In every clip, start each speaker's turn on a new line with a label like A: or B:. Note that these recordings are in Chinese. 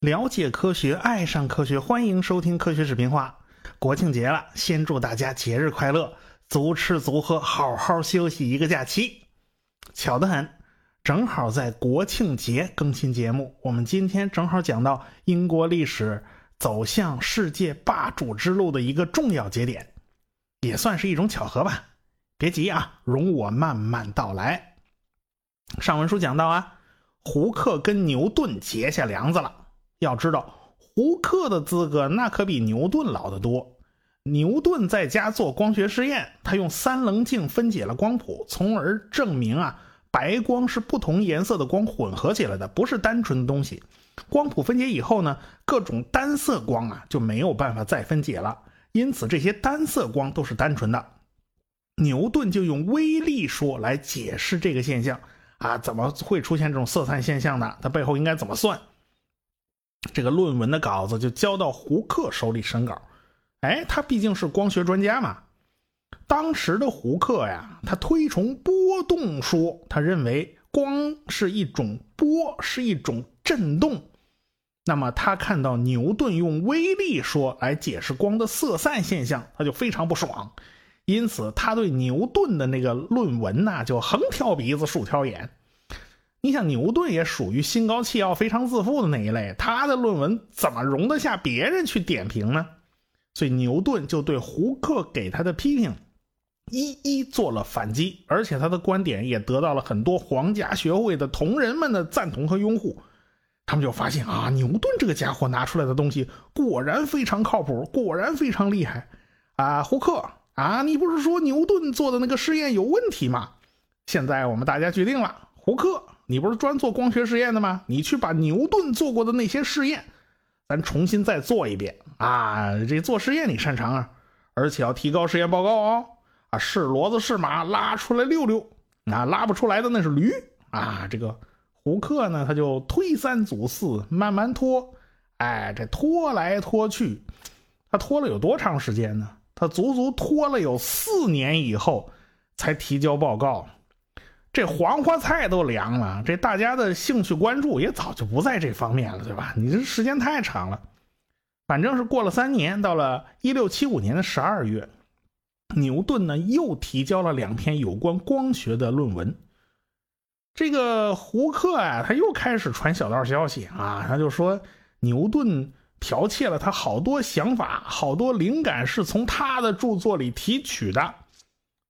A: 了解科学，爱上科学，欢迎收听科学视频化。国庆节了，先祝大家节日快乐，足吃足喝，好好休息一个假期。巧得很，正好在国庆节更新节目。我们今天正好讲到英国历史走向世界霸主之路的一个重要节点，也算是一种巧合吧。别急啊，容我慢慢道来。上文书讲到啊，胡克跟牛顿结下梁子了。要知道，胡克的资格那可比牛顿老得多。牛顿在家做光学实验，他用三棱镜分解了光谱，从而证明啊，白光是不同颜色的光混合起来的，不是单纯的东西。光谱分解以后呢，各种单色光啊就没有办法再分解了，因此这些单色光都是单纯的。牛顿就用微粒说来解释这个现象啊，怎么会出现这种色散现象呢？它背后应该怎么算？这个论文的稿子就交到胡克手里审稿，哎，他毕竟是光学专家嘛。当时的胡克呀，他推崇波动说，他认为光是一种波，是一种振动。那么他看到牛顿用微粒说来解释光的色散现象，他就非常不爽。因此，他对牛顿的那个论文呐，就横挑鼻子竖挑眼。你想，牛顿也属于心高气傲、非常自负的那一类，他的论文怎么容得下别人去点评呢？所以牛顿就对胡克给他的批评一一做了反击，而且他的观点也得到了很多皇家学会的同仁们的赞同和拥护。他们就发现啊，牛顿这个家伙拿出来的东西果然非常靠谱，果然非常厉害啊！胡克啊，你不是说牛顿做的那个试验有问题吗？现在我们大家决定了，胡克。你不是专做光学实验的吗？你去把牛顿做过的那些试验，咱重新再做一遍啊！这做实验你擅长啊，而且要提高实验报告哦。啊，是骡子是马，拉出来溜溜。啊，拉不出来的那是驴啊。这个胡克呢，他就推三阻四，慢慢拖。哎，这拖来拖去，他拖了有多长时间呢？他足足拖了有四年以后才提交报告。这黄花菜都凉了，这大家的兴趣关注也早就不在这方面了，对吧？你这时间太长了，反正是过了三年，到了一六七五年的十二月，牛顿呢又提交了两篇有关光学的论文。这个胡克啊，他又开始传小道消息啊，他就说牛顿剽窃了他好多想法，好多灵感是从他的著作里提取的。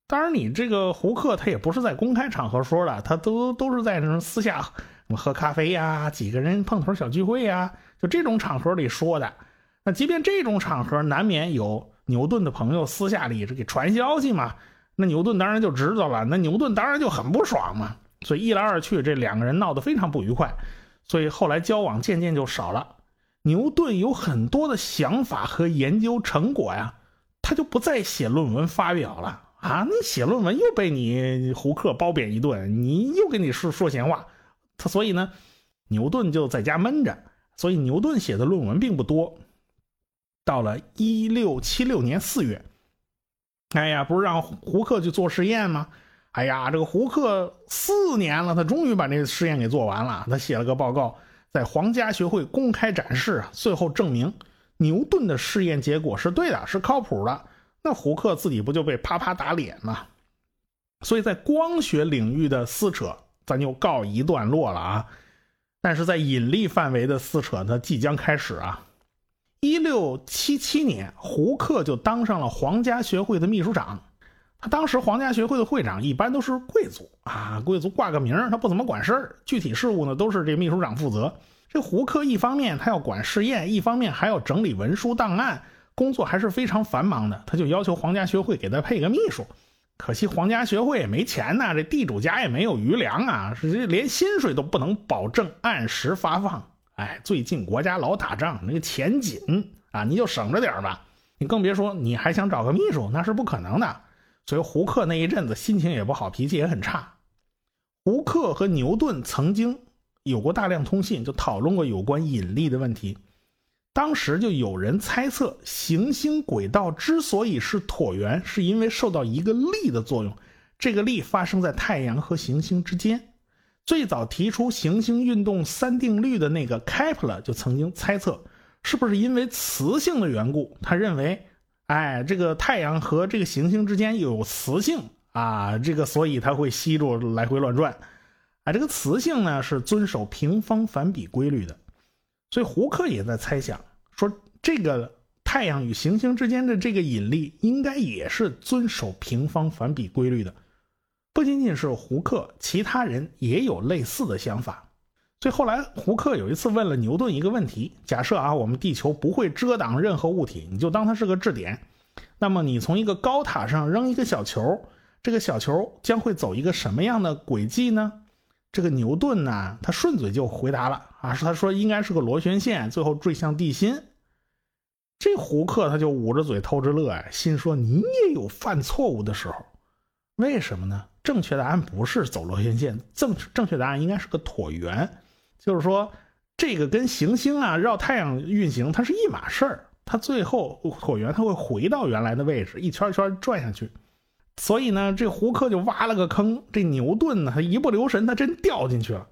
A: 当然，你这个胡克他也不是在公开场合说的，他都都是在那种私下喝咖啡呀，几个人碰头小聚会呀，就这种场合里说的。那即便这种场合，难免有牛顿的朋友私下里这给传消息嘛。那牛顿当然就知道了，那牛顿当然就很不爽嘛。所以一来二去，这两个人闹得非常不愉快，所以后来交往渐渐就少了。牛顿有很多的想法和研究成果呀，他就不再写论文发表了。啊！你写论文又被你胡克褒贬一顿，你又跟你说说闲话，他所以呢，牛顿就在家闷着。所以牛顿写的论文并不多。到了一六七六年四月，哎呀，不是让胡克去做实验吗？哎呀，这个胡克四年了，他终于把这个实验给做完了。他写了个报告，在皇家学会公开展示啊，最后证明牛顿的试验结果是对的，是靠谱的。那胡克自己不就被啪啪打脸吗？所以在光学领域的撕扯，咱就告一段落了啊。但是在引力范围的撕扯，它即将开始啊。一六七七年，胡克就当上了皇家学会的秘书长。他当时皇家学会的会长一般都是贵族啊，贵族挂个名他不怎么管事儿，具体事务呢都是这秘书长负责。这胡克一方面他要管试验，一方面还要整理文书档案。工作还是非常繁忙的，他就要求皇家学会给他配个秘书。可惜皇家学会也没钱呐，这地主家也没有余粮啊，是连薪水都不能保证按时发放。哎，最近国家老打仗，那个钱紧啊，你就省着点吧。你更别说你还想找个秘书，那是不可能的。所以胡克那一阵子心情也不好，脾气也很差。胡克和牛顿曾经有过大量通信，就讨论过有关引力的问题。当时就有人猜测，行星轨道之所以是椭圆，是因为受到一个力的作用。这个力发生在太阳和行星之间。最早提出行星运动三定律的那个开普勒就曾经猜测，是不是因为磁性的缘故？他认为，哎，这个太阳和这个行星之间有磁性啊，这个所以它会吸住来回乱转。啊，这个磁性呢是遵守平方反比规律的，所以胡克也在猜想说，这个太阳与行星之间的这个引力应该也是遵守平方反比规律的。不仅仅是胡克，其他人也有类似的想法。所以后来胡克有一次问了牛顿一个问题：假设啊，我们地球不会遮挡任何物体，你就当它是个质点，那么你从一个高塔上扔一个小球，这个小球将会走一个什么样的轨迹呢？这个牛顿呢，他顺嘴就回答了啊，是他说应该是个螺旋线，最后坠向地心。这胡克他就捂着嘴偷着乐呀，心说你也有犯错误的时候，为什么呢？正确答案不是走螺旋线，正正确答案应该是个椭圆，就是说这个跟行星啊绕太阳运行它是一码事儿，它最后椭圆它会回到原来的位置，一圈一圈转下去。所以呢，这胡克就挖了个坑，这牛顿呢，他一不留神，他真掉进去了。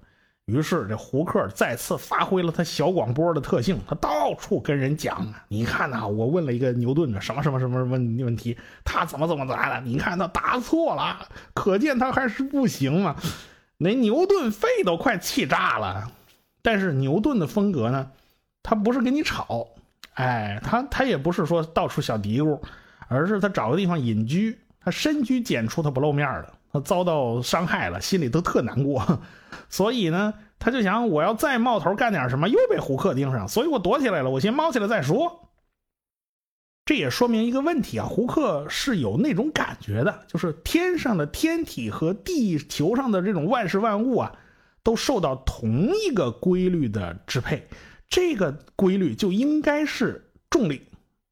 A: 于是这胡克再次发挥了他小广播的特性，他到处跟人讲，你看呐，我问了一个牛顿的什么什么什么问问题，他怎么怎么答的，你看他答错了，可见他还是不行嘛。那牛顿肺都快气炸了。但是牛顿的风格呢，他不是跟你吵，哎，他他也不是说到处小嘀咕，而是他找个地方隐居。他深居简出，他不露面的。他遭到伤害了，心里都特难过，所以呢，他就想，我要再冒头干点什么，又被胡克盯上，所以我躲起来了，我先猫起来再说。这也说明一个问题啊，胡克是有那种感觉的，就是天上的天体和地球上的这种万事万物啊，都受到同一个规律的支配，这个规律就应该是重力。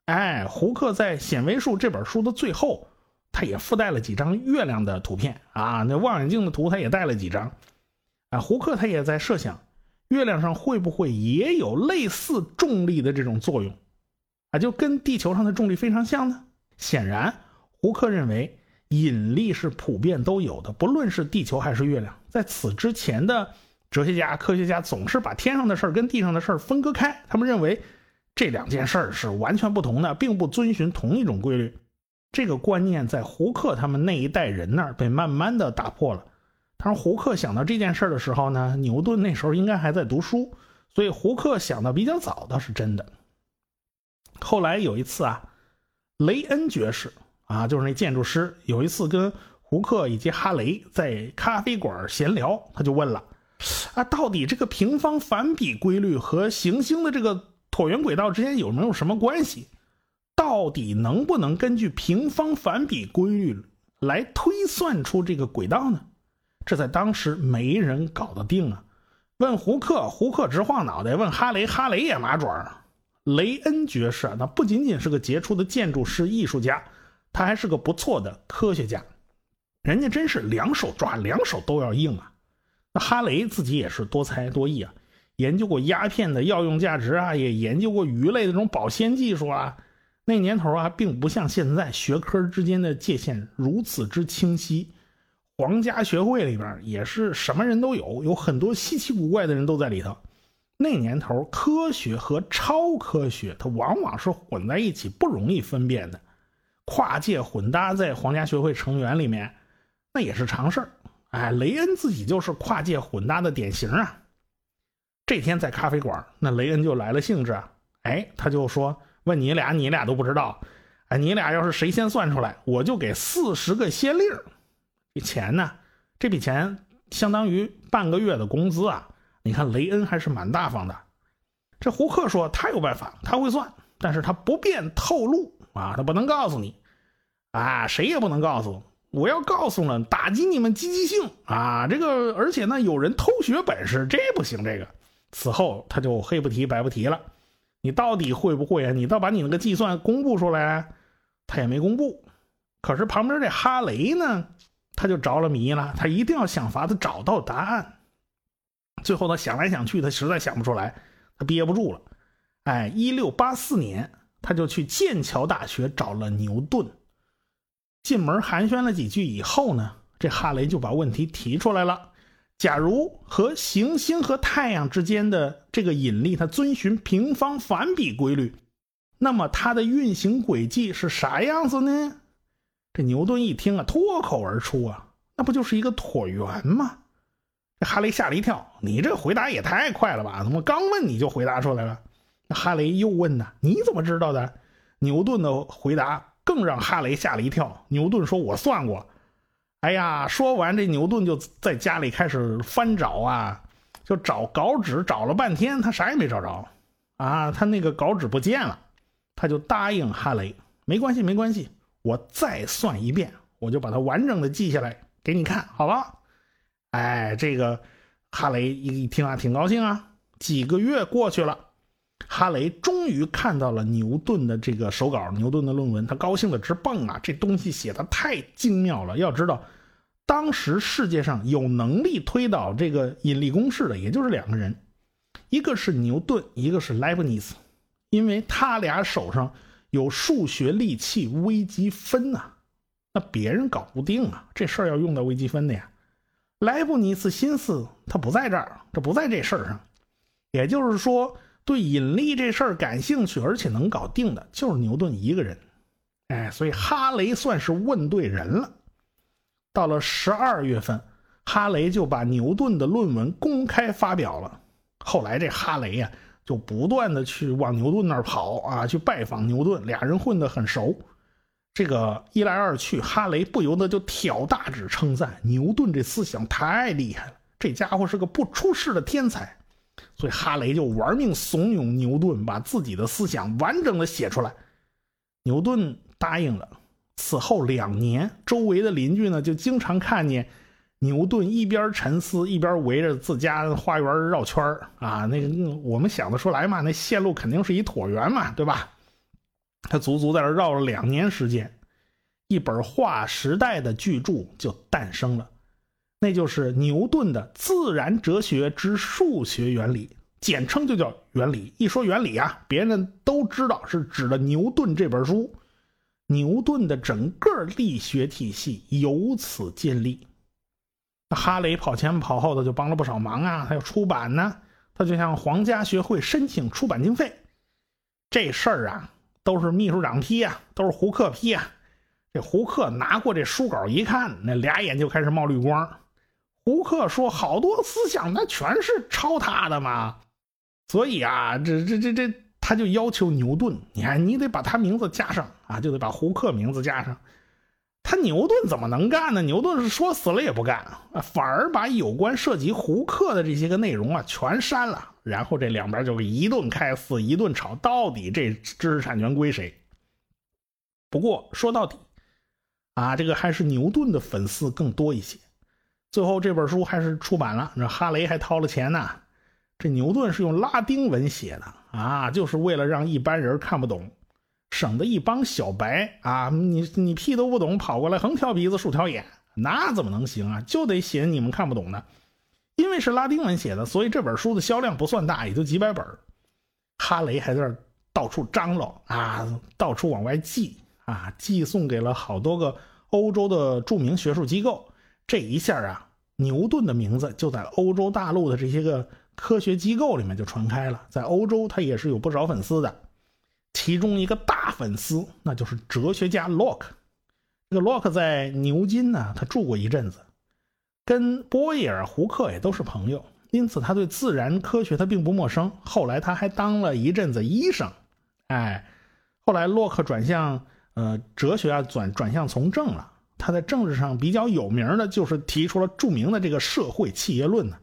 A: 哎，胡克在《显微术》这本书的最后。他也附带了几张月亮的图片啊，那望远镜的图他也带了几张，啊，胡克他也在设想，月亮上会不会也有类似重力的这种作用，啊，就跟地球上的重力非常像呢？显然，胡克认为引力是普遍都有的，不论是地球还是月亮。在此之前的哲学家、科学家总是把天上的事儿跟地上的事儿分割开，他们认为这两件事儿是完全不同的，并不遵循同一种规律。这个观念在胡克他们那一代人那儿被慢慢的打破了。当然，胡克想到这件事儿的时候呢，牛顿那时候应该还在读书，所以胡克想的比较早，倒是真的。后来有一次啊，雷恩爵士啊，就是那建筑师，有一次跟胡克以及哈雷在咖啡馆闲聊，他就问了：啊，到底这个平方反比规律和行星的这个椭圆轨道之间有没有什么关系？到底能不能根据平方反比规律来推算出这个轨道呢？这在当时没人搞得定啊！问胡克，胡克直晃脑袋；问哈雷，哈雷也麻爪。雷恩爵士啊，那不仅仅是个杰出的建筑师、艺术家，他还是个不错的科学家。人家真是两手抓，两手都要硬啊！那哈雷自己也是多才多艺啊，研究过鸦片的药用价值啊，也研究过鱼类的这种保鲜技术啊。那年头啊，并不像现在学科之间的界限如此之清晰。皇家学会里边也是什么人都有，有很多稀奇古怪的人都在里头。那年头，科学和超科学它往往是混在一起，不容易分辨的。跨界混搭在皇家学会成员里面，那也是常事儿。哎，雷恩自己就是跨界混搭的典型啊。这天在咖啡馆，那雷恩就来了兴致啊，哎，他就说。问你俩，你俩都不知道，哎，你俩要是谁先算出来，我就给四十个先令。这钱呢？这笔钱相当于半个月的工资啊！你看雷恩还是蛮大方的。这胡克说他有办法，他会算，但是他不便透露啊，他不能告诉你啊，谁也不能告诉。我要告诉了，打击你们积极性啊！这个，而且呢，有人偷学本事，这不行。这个，此后他就黑不提白不提了。你到底会不会啊？你倒把你那个计算公布出来，他也没公布。可是旁边这哈雷呢，他就着了迷了，他一定要想法子找到答案。最后他想来想去，他实在想不出来，他憋不住了。哎，一六八四年，他就去剑桥大学找了牛顿。进门寒暄了几句以后呢，这哈雷就把问题提出来了：假如和行星和太阳之间的这个引力它遵循平方反比规律，那么它的运行轨迹是啥样子呢？这牛顿一听啊，脱口而出啊，那不就是一个椭圆吗？这哈雷吓了一跳，你这回答也太快了吧？怎么刚问你就回答出来了？哈雷又问呢，你怎么知道的？牛顿的回答更让哈雷吓了一跳。牛顿说：“我算过。”哎呀，说完这牛顿就在家里开始翻找啊，就找稿纸，找了半天，他啥也没找着啊，他那个稿纸不见了，他就答应哈雷：“没关系，没关系，我再算一遍，我就把它完整的记下来给你看，好吧？”哎，这个哈雷一听啊，挺高兴啊。几个月过去了，哈雷终于看到了牛顿的这个手稿，牛顿的论文，他高兴的直蹦啊！这东西写的太精妙了。要知道，当时世界上有能力推导这个引力公式的，也就是两个人，一个是牛顿，一个是莱布尼茨，因为他俩手上有数学利器微积分呐，那别人搞不定啊，这事儿要用到微积分的呀。莱布尼茨心思他不在这儿，这不在这事儿上，也就是说，对引力这事儿感兴趣而且能搞定的，就是牛顿一个人。哎，所以哈雷算是问对人了。到了十二月份，哈雷就把牛顿的论文公开发表了。后来这哈雷呀，就不断的去往牛顿那儿跑啊，去拜访牛顿，俩人混得很熟。这个一来二去，哈雷不由得就挑大指称赞牛顿这思想太厉害了，这家伙是个不出世的天才。所以哈雷就玩命怂恿牛顿把自己的思想完整的写出来。牛顿答应了。此后两年，周围的邻居呢就经常看见牛顿一边沉思，一边围着自家花园绕圈啊。那个我们想得出来嘛，那线路肯定是一椭圆嘛，对吧？他足足在这绕了两年时间，一本划时代的巨著就诞生了，那就是牛顿的《自然哲学之数学原理》，简称就叫原理。一说原理啊，别人都知道是指的牛顿这本书。牛顿的整个力学体系由此建立。哈雷跑前跑后的就帮了不少忙啊，还有出版呢，他就向皇家学会申请出版经费，这事儿啊。都是秘书长批啊，都是胡克批啊。这胡克拿过这书稿一看，那俩眼就开始冒绿光。胡克说：“好多思想那全是抄他的嘛。”所以啊，这这这这，他就要求牛顿，你看你得把他名字加上啊，就得把胡克名字加上。他牛顿怎么能干呢？牛顿是说死了也不干啊，反而把有关涉及胡克的这些个内容啊全删了。然后这两边就一顿开撕，一顿吵，到底这知识产权归谁？不过说到底，啊，这个还是牛顿的粉丝更多一些。最后这本书还是出版了，那哈雷还掏了钱呢。这牛顿是用拉丁文写的啊，就是为了让一般人看不懂，省得一帮小白啊，你你屁都不懂，跑过来横挑鼻子竖挑眼，那怎么能行啊？就得写你们看不懂的。因为是拉丁文写的，所以这本书的销量不算大，也就几百本。哈雷还在这到处张罗啊，到处往外寄啊，寄送给了好多个欧洲的著名学术机构。这一下啊，牛顿的名字就在欧洲大陆的这些个科学机构里面就传开了。在欧洲，他也是有不少粉丝的。其中一个大粉丝，那就是哲学家洛克。这个洛克在牛津呢，他住过一阵子。跟波伊尔、胡克也都是朋友，因此他对自然科学他并不陌生。后来他还当了一阵子医生，哎，后来洛克转向呃哲学啊，转转向从政了。他在政治上比较有名的就是提出了著名的这个社会契约论呢。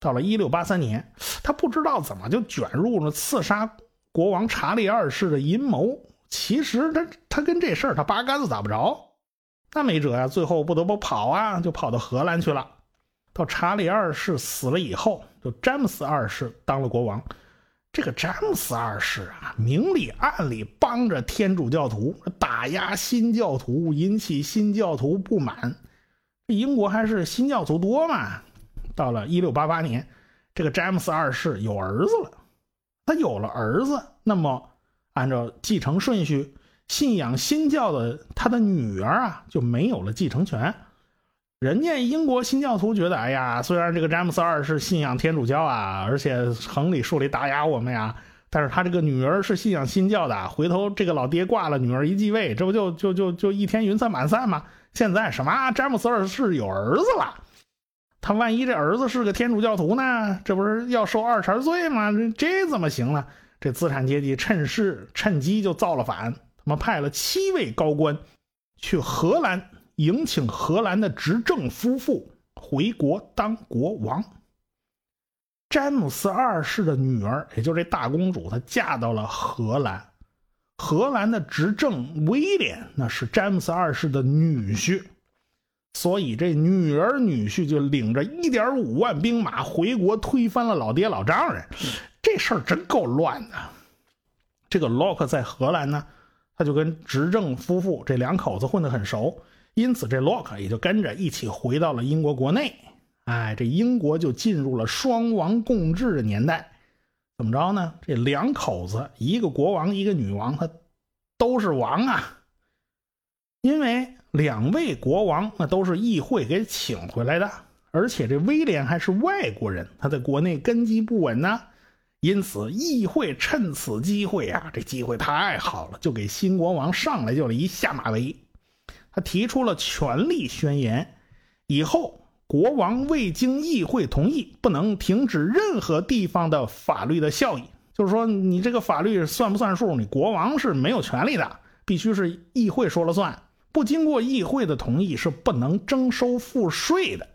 A: 到了一六八三年，他不知道怎么就卷入了刺杀国王查理二世的阴谋。其实他他跟这事儿他八竿子打不着。那没辙呀，最后不得不跑啊，就跑到荷兰去了。到查理二世死了以后，就詹姆斯二世当了国王。这个詹姆斯二世啊，明里暗里帮着天主教徒打压新教徒，引起新教徒不满。英国还是新教徒多嘛。到了一六八八年，这个詹姆斯二世有儿子了。他有了儿子，那么按照继承顺序。信仰新教的他的女儿啊就没有了继承权，人家英国新教徒觉得，哎呀，虽然这个詹姆斯二世信仰天主教啊，而且横里竖里打压我们呀，但是他这个女儿是信仰新教的，回头这个老爹挂了，女儿一继位，这不就就就就一天云散满散吗？现在什么詹姆斯二世有儿子了，他万一这儿子是个天主教徒呢？这不是要受二茬罪吗？这怎么行呢？这资产阶级趁势趁机就造了反，他们派了七位高官去荷兰。迎请荷兰的执政夫妇回国当国王。詹姆斯二世的女儿，也就这大公主，她嫁到了荷兰。荷兰的执政威廉，那是詹姆斯二世的女婿，所以这女儿女婿就领着一点五万兵马回国，推翻了老爹老丈人。这事儿真够乱的。这个洛克在荷兰呢，他就跟执政夫妇这两口子混得很熟。因此，这洛克也就跟着一起回到了英国国内。哎，这英国就进入了双王共治的年代。怎么着呢？这两口子，一个国王，一个女王，他都是王啊。因为两位国王那都是议会给请回来的，而且这威廉还是外国人，他在国内根基不稳呢。因此，议会趁此机会啊，这机会太好了，就给新国王上来就了一下马威。他提出了权力宣言，以后国王未经议会同意，不能停止任何地方的法律的效益。就是说，你这个法律算不算数？你国王是没有权利的，必须是议会说了算。不经过议会的同意，是不能征收赋税的。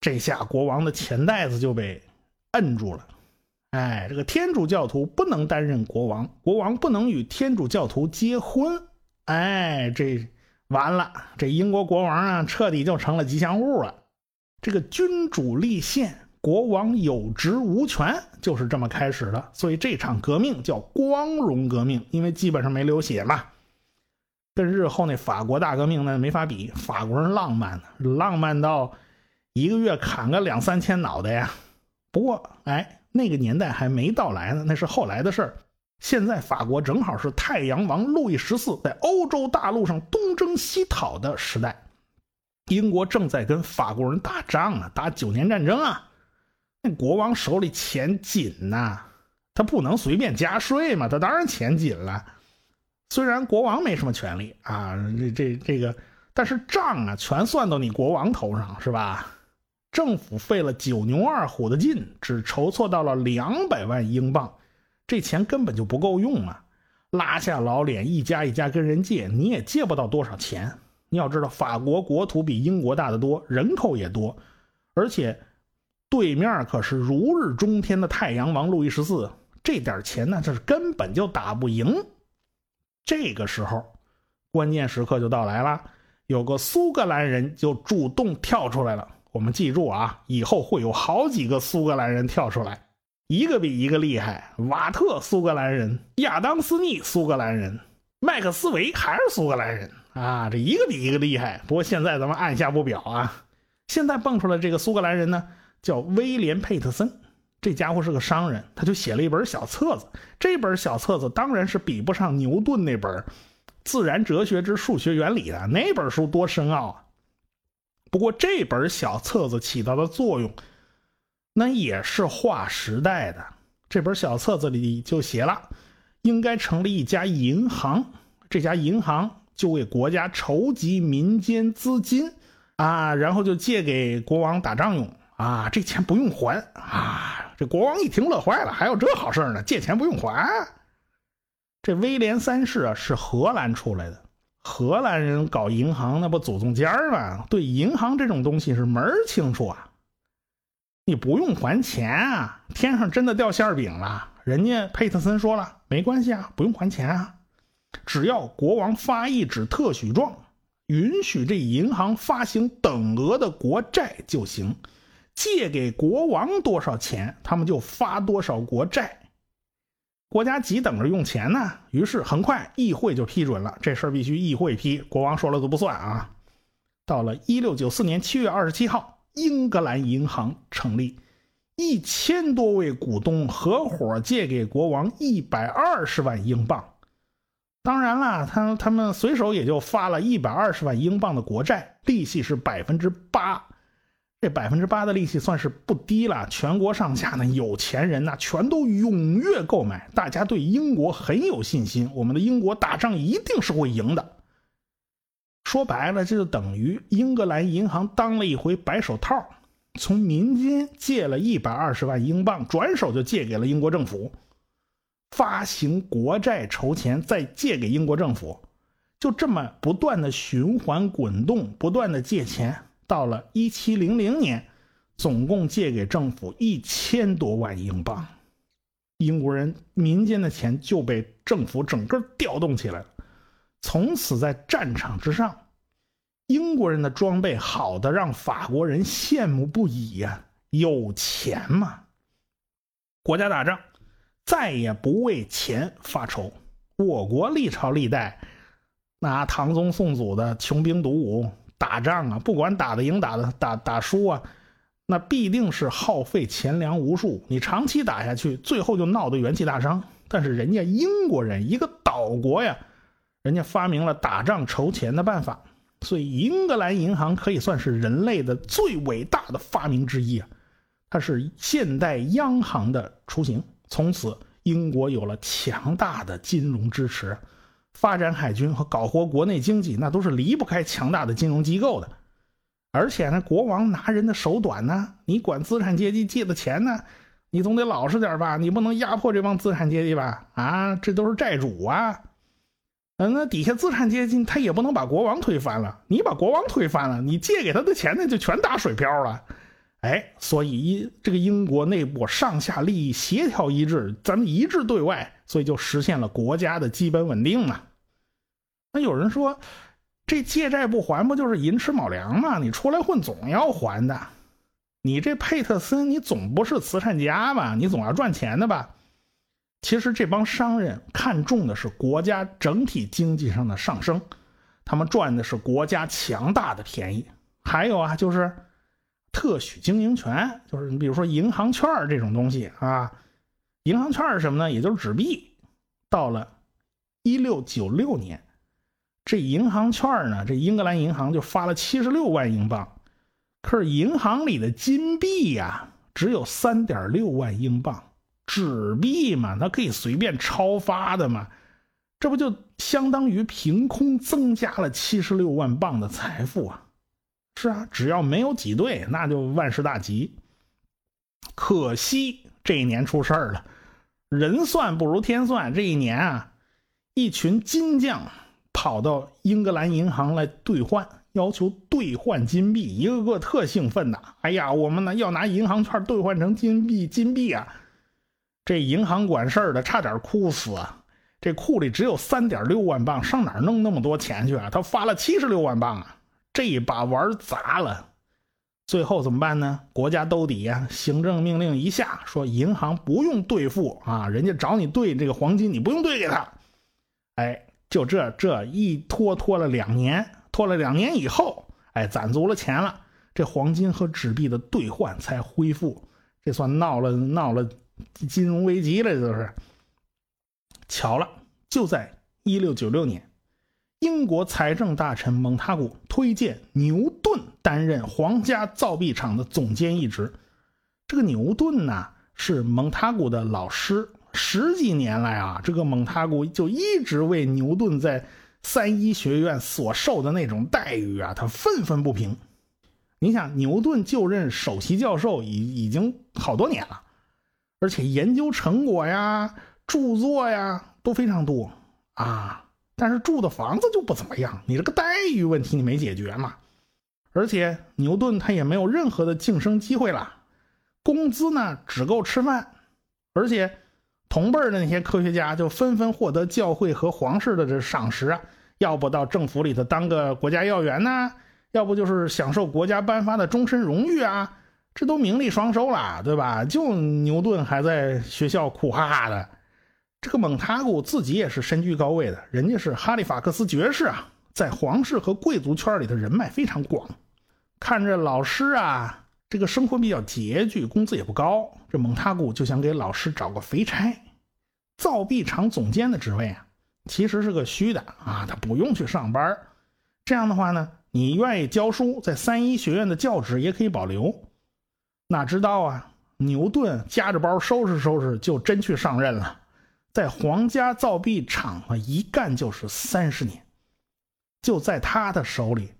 A: 这下国王的钱袋子就被摁住了。哎，这个天主教徒不能担任国王，国王不能与天主教徒结婚。哎，这。完了，这英国国王啊，彻底就成了吉祥物了。这个君主立宪，国王有职无权，就是这么开始的。所以这场革命叫光荣革命，因为基本上没流血嘛。跟日后那法国大革命那没法比，法国人浪漫，浪漫到一个月砍个两三千脑袋呀。不过，哎，那个年代还没到来呢，那是后来的事儿。现在法国正好是太阳王路易十四在欧洲大陆上东征西讨的时代，英国正在跟法国人打仗啊，打九年战争啊。那国王手里钱紧呐，他不能随便加税嘛，他当然钱紧了。虽然国王没什么权利啊，这这这个，但是账啊全算到你国王头上是吧？政府费了九牛二虎的劲，只筹措到了两百万英镑。这钱根本就不够用啊！拉下老脸，一家一家跟人借，你也借不到多少钱。你要知道，法国国土比英国大得多，人口也多，而且对面可是如日中天的太阳王路易十四，这点钱呢，这是根本就打不赢。这个时候，关键时刻就到来了，有个苏格兰人就主动跳出来了。我们记住啊，以后会有好几个苏格兰人跳出来。一个比一个厉害，瓦特苏格兰人，亚当斯密苏格兰人，麦克斯韦还是苏格兰人啊！这一个比一个厉害。不过现在咱们按下不表啊。现在蹦出来这个苏格兰人呢，叫威廉佩特森，这家伙是个商人，他就写了一本小册子。这本小册子当然是比不上牛顿那本《自然哲学之数学原理》的那本书多深奥啊。不过这本小册子起到的作用。那也是划时代的。这本小册子里就写了，应该成立一家银行，这家银行就为国家筹集民间资金，啊，然后就借给国王打仗用，啊，这钱不用还，啊，这国王一听乐坏了，还有这好事呢，借钱不用还。这威廉三世啊，是荷兰出来的，荷兰人搞银行那不祖宗家吗？对银行这种东西是门儿清楚啊。你不用还钱啊！天上真的掉馅饼了。人家佩特森说了，没关系啊，不用还钱啊，只要国王发一纸特许状，允许这银行发行等额的国债就行。借给国王多少钱，他们就发多少国债。国家急等着用钱呢，于是很快议会就批准了这事儿，必须议会批，国王说了都不算啊。到了一六九四年七月二十七号。英格兰银行成立，一千多位股东合伙借给国王一百二十万英镑。当然了，他他们随手也就发了一百二十万英镑的国债，利息是百分之八。这百分之八的利息算是不低了，全国上下呢有钱人呐全都踊跃购买，大家对英国很有信心，我们的英国打仗一定是会赢的。说白了，这就等于英格兰银行当了一回白手套，从民间借了一百二十万英镑，转手就借给了英国政府，发行国债筹钱，再借给英国政府，就这么不断的循环滚动，不断的借钱。到了一七零零年，总共借给政府一千多万英镑，英国人民间的钱就被政府整个调动起来了。从此在战场之上，英国人的装备好的让法国人羡慕不已呀！有钱嘛，国家打仗再也不为钱发愁。我国历朝历代，拿唐宗宋祖的穷兵黩武。打仗啊，不管打的赢打的打打输啊，那必定是耗费钱粮无数。你长期打下去，最后就闹得元气大伤。但是人家英国人一个岛国呀，人家发明了打仗筹钱的办法，所以英格兰银行可以算是人类的最伟大的发明之一啊。它是现代央行的雏形，从此英国有了强大的金融支持。发展海军和搞活国内经济，那都是离不开强大的金融机构的。而且呢，国王拿人的手短呢，你管资产阶级借的钱呢，你总得老实点吧？你不能压迫这帮资产阶级吧？啊，这都是债主啊。嗯，那底下资产阶级他也不能把国王推翻了。你把国王推翻了，你借给他的钱那就全打水漂了。哎，所以一这个英国内部上下利益协调一致，咱们一致对外，所以就实现了国家的基本稳定嘛。那有人说，这借债不还不就是寅吃卯粮吗？你出来混总要还的。你这佩特森，你总不是慈善家吧？你总要赚钱的吧？其实这帮商人看重的是国家整体经济上的上升，他们赚的是国家强大的便宜。还有啊，就是。特许经营权就是你比如说银行券这种东西啊，银行券是什么呢？也就是纸币。到了一六九六年，这银行券呢，这英格兰银行就发了七十六万英镑，可是银行里的金币呀只有三点六万英镑，纸币嘛，它可以随便超发的嘛，这不就相当于凭空增加了七十六万镑的财富啊？是啊，只要没有挤兑，那就万事大吉。可惜这一年出事儿了，人算不如天算。这一年啊，一群金匠跑到英格兰银行来兑换，要求兑换金币，一个个特兴奋呐！哎呀，我们呢要拿银行券兑换成金币，金币啊！这银行管事儿的差点哭死啊！这库里只有三点六万镑，上哪弄那么多钱去啊？他发了七十六万镑啊！这一把玩砸了，最后怎么办呢？国家兜底呀，行政命令一下，说银行不用兑付啊，人家找你兑这个黄金，你不用兑给他。哎，就这这一拖拖了两年，拖了两年以后，哎，攒足了钱了，这黄金和纸币的兑换才恢复。这算闹了闹了金融危机了，这都是。巧了，就在一六九六年。英国财政大臣蒙塔古推荐牛顿担任皇家造币厂的总监一职。这个牛顿呢是蒙塔古的老师，十几年来啊，这个蒙塔古就一直为牛顿在三一学院所受的那种待遇啊，他愤愤不平。你想，牛顿就任首席教授已已经好多年了，而且研究成果呀、著作呀都非常多啊。但是住的房子就不怎么样，你这个待遇问题你没解决嘛？而且牛顿他也没有任何的晋升机会了，工资呢只够吃饭，而且同辈的那些科学家就纷纷获得教会和皇室的这赏识啊，要不到政府里头当个国家要员呢，要不就是享受国家颁发的终身荣誉啊，这都名利双收了，对吧？就牛顿还在学校苦哈哈的。这个蒙塔古自己也是身居高位的，人家是哈利法克斯爵士啊，在皇室和贵族圈里的人脉非常广。看着老师啊，这个生活比较拮据，工资也不高，这蒙塔古就想给老师找个肥差，造币厂总监的职位啊。其实是个虚的啊，他不用去上班。这样的话呢，你愿意教书，在三一学院的教职也可以保留。哪知道啊，牛顿夹着包收拾收拾，就真去上任了，在皇家造币厂啊一干就是三十年。就在他的手里，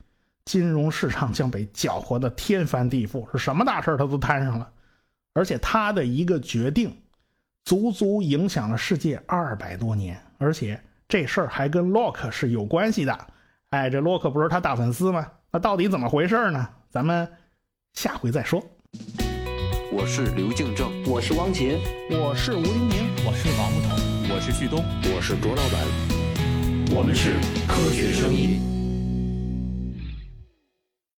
A: 金融市场将被搅和的天翻地覆，是什么大事他都摊上了。而且他的一个决定，足足影响了世界二百多年，而且这事儿还跟洛克是有关系的。哎，这洛克不是他大粉丝吗？那到底怎么回事呢？咱们下回再说。
B: 我是刘敬正，
C: 我是汪杰，
A: 我是吴黎明，
D: 我是王木头，
E: 我是旭东，
F: 我是卓老板，
G: 我们是科学声音。